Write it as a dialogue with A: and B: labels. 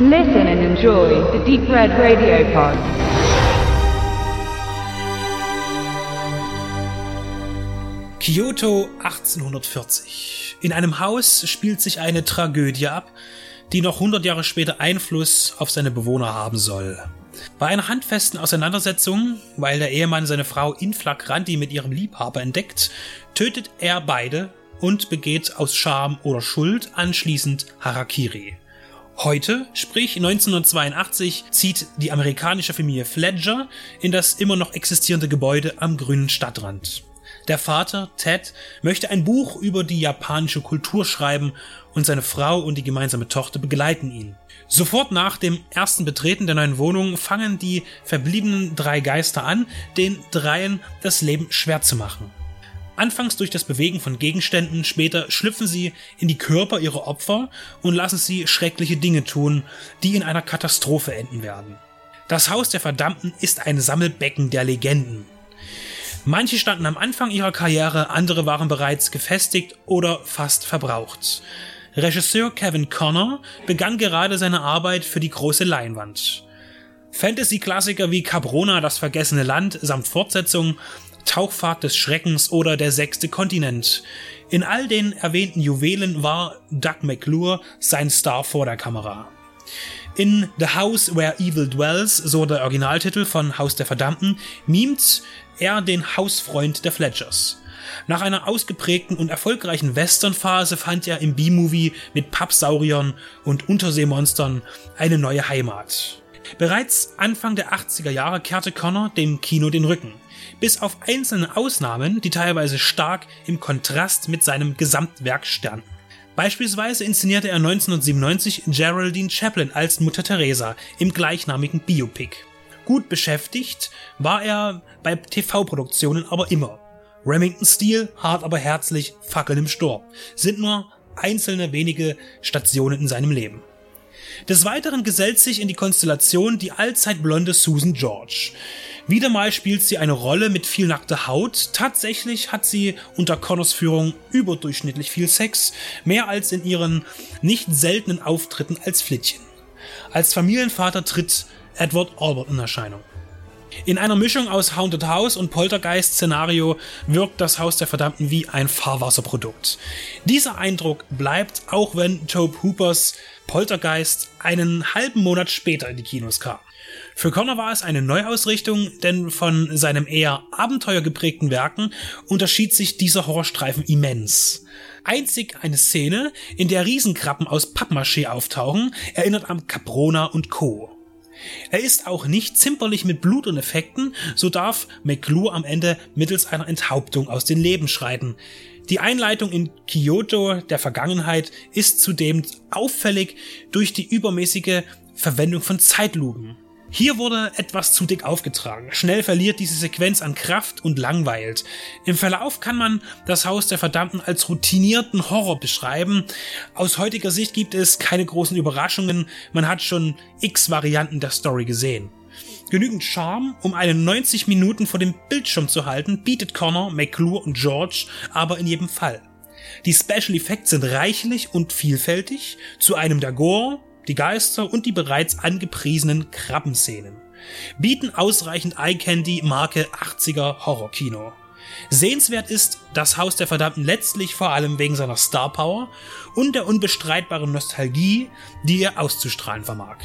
A: Listen and enjoy the Deep Red Radio Pod.
B: Kyoto 1840. In einem Haus spielt sich eine Tragödie ab, die noch 100 Jahre später Einfluss auf seine Bewohner haben soll. Bei einer handfesten Auseinandersetzung, weil der Ehemann seine Frau in flagranti mit ihrem Liebhaber entdeckt, tötet er beide und begeht aus Scham oder Schuld anschließend Harakiri. Heute, sprich 1982, zieht die amerikanische Familie Fledger in das immer noch existierende Gebäude am grünen Stadtrand. Der Vater, Ted, möchte ein Buch über die japanische Kultur schreiben und seine Frau und die gemeinsame Tochter begleiten ihn. Sofort nach dem ersten Betreten der neuen Wohnung fangen die verbliebenen drei Geister an, den dreien das Leben schwer zu machen. Anfangs durch das Bewegen von Gegenständen, später schlüpfen sie in die Körper ihrer Opfer und lassen sie schreckliche Dinge tun, die in einer Katastrophe enden werden. Das Haus der Verdammten ist ein Sammelbecken der Legenden. Manche standen am Anfang ihrer Karriere, andere waren bereits gefestigt oder fast verbraucht. Regisseur Kevin Connor begann gerade seine Arbeit für die große Leinwand. Fantasy-Klassiker wie Cabrona, das vergessene Land samt Fortsetzung, Tauchfahrt des Schreckens oder der sechste Kontinent. In all den erwähnten Juwelen war Doug McClure sein Star vor der Kamera. In The House Where Evil Dwells, so der Originaltitel von Haus der Verdammten, mimt er den Hausfreund der Fletchers. Nach einer ausgeprägten und erfolgreichen Westernphase fand er im B-Movie mit Pappsauriern und Unterseemonstern eine neue Heimat. Bereits Anfang der 80er Jahre kehrte Connor dem Kino den Rücken. Bis auf einzelne Ausnahmen, die teilweise stark im Kontrast mit seinem Gesamtwerk standen. Beispielsweise inszenierte er 1997 Geraldine Chaplin als Mutter Teresa im gleichnamigen Biopic. Gut beschäftigt war er bei TV-Produktionen aber immer. Remington-Stil, hart aber herzlich, Fackeln im Sturm, sind nur einzelne wenige Stationen in seinem Leben. Des Weiteren gesellt sich in die Konstellation die allzeit blonde Susan George. Wieder mal spielt sie eine Rolle mit viel nackter Haut. Tatsächlich hat sie unter Connors Führung überdurchschnittlich viel Sex, mehr als in ihren nicht seltenen Auftritten als Flittchen. Als Familienvater tritt Edward Albert in Erscheinung. In einer Mischung aus Haunted House und Poltergeist-Szenario wirkt das Haus der Verdammten wie ein Fahrwasserprodukt. Dieser Eindruck bleibt, auch wenn Tobe Hoopers Poltergeist einen halben Monat später in die Kinos kam. Für Connor war es eine Neuausrichtung, denn von seinem eher abenteuergeprägten Werken unterschied sich dieser Horrorstreifen immens. Einzig eine Szene, in der Riesenkrabben aus Pappmaché auftauchen, erinnert an Caprona und Co. Er ist auch nicht zimperlich mit Blut und Effekten, so darf McClure am Ende mittels einer Enthauptung aus den Leben schreiten. Die Einleitung in Kyoto der Vergangenheit ist zudem auffällig durch die übermäßige Verwendung von Zeitlupen. Hier wurde etwas zu dick aufgetragen. Schnell verliert diese Sequenz an Kraft und langweilt. Im Verlauf kann man das Haus der Verdammten als routinierten Horror beschreiben. Aus heutiger Sicht gibt es keine großen Überraschungen. Man hat schon x Varianten der Story gesehen. Genügend Charme, um einen 90 Minuten vor dem Bildschirm zu halten, bietet Connor, McClure und George aber in jedem Fall. Die Special Effects sind reichlich und vielfältig, zu einem der Gore, die Geister und die bereits angepriesenen Krabbenszenen. Bieten ausreichend Eye-Candy Marke 80er Horrorkino. Sehenswert ist das Haus der Verdammten letztlich vor allem wegen seiner Star Power und der unbestreitbaren Nostalgie, die er auszustrahlen vermag.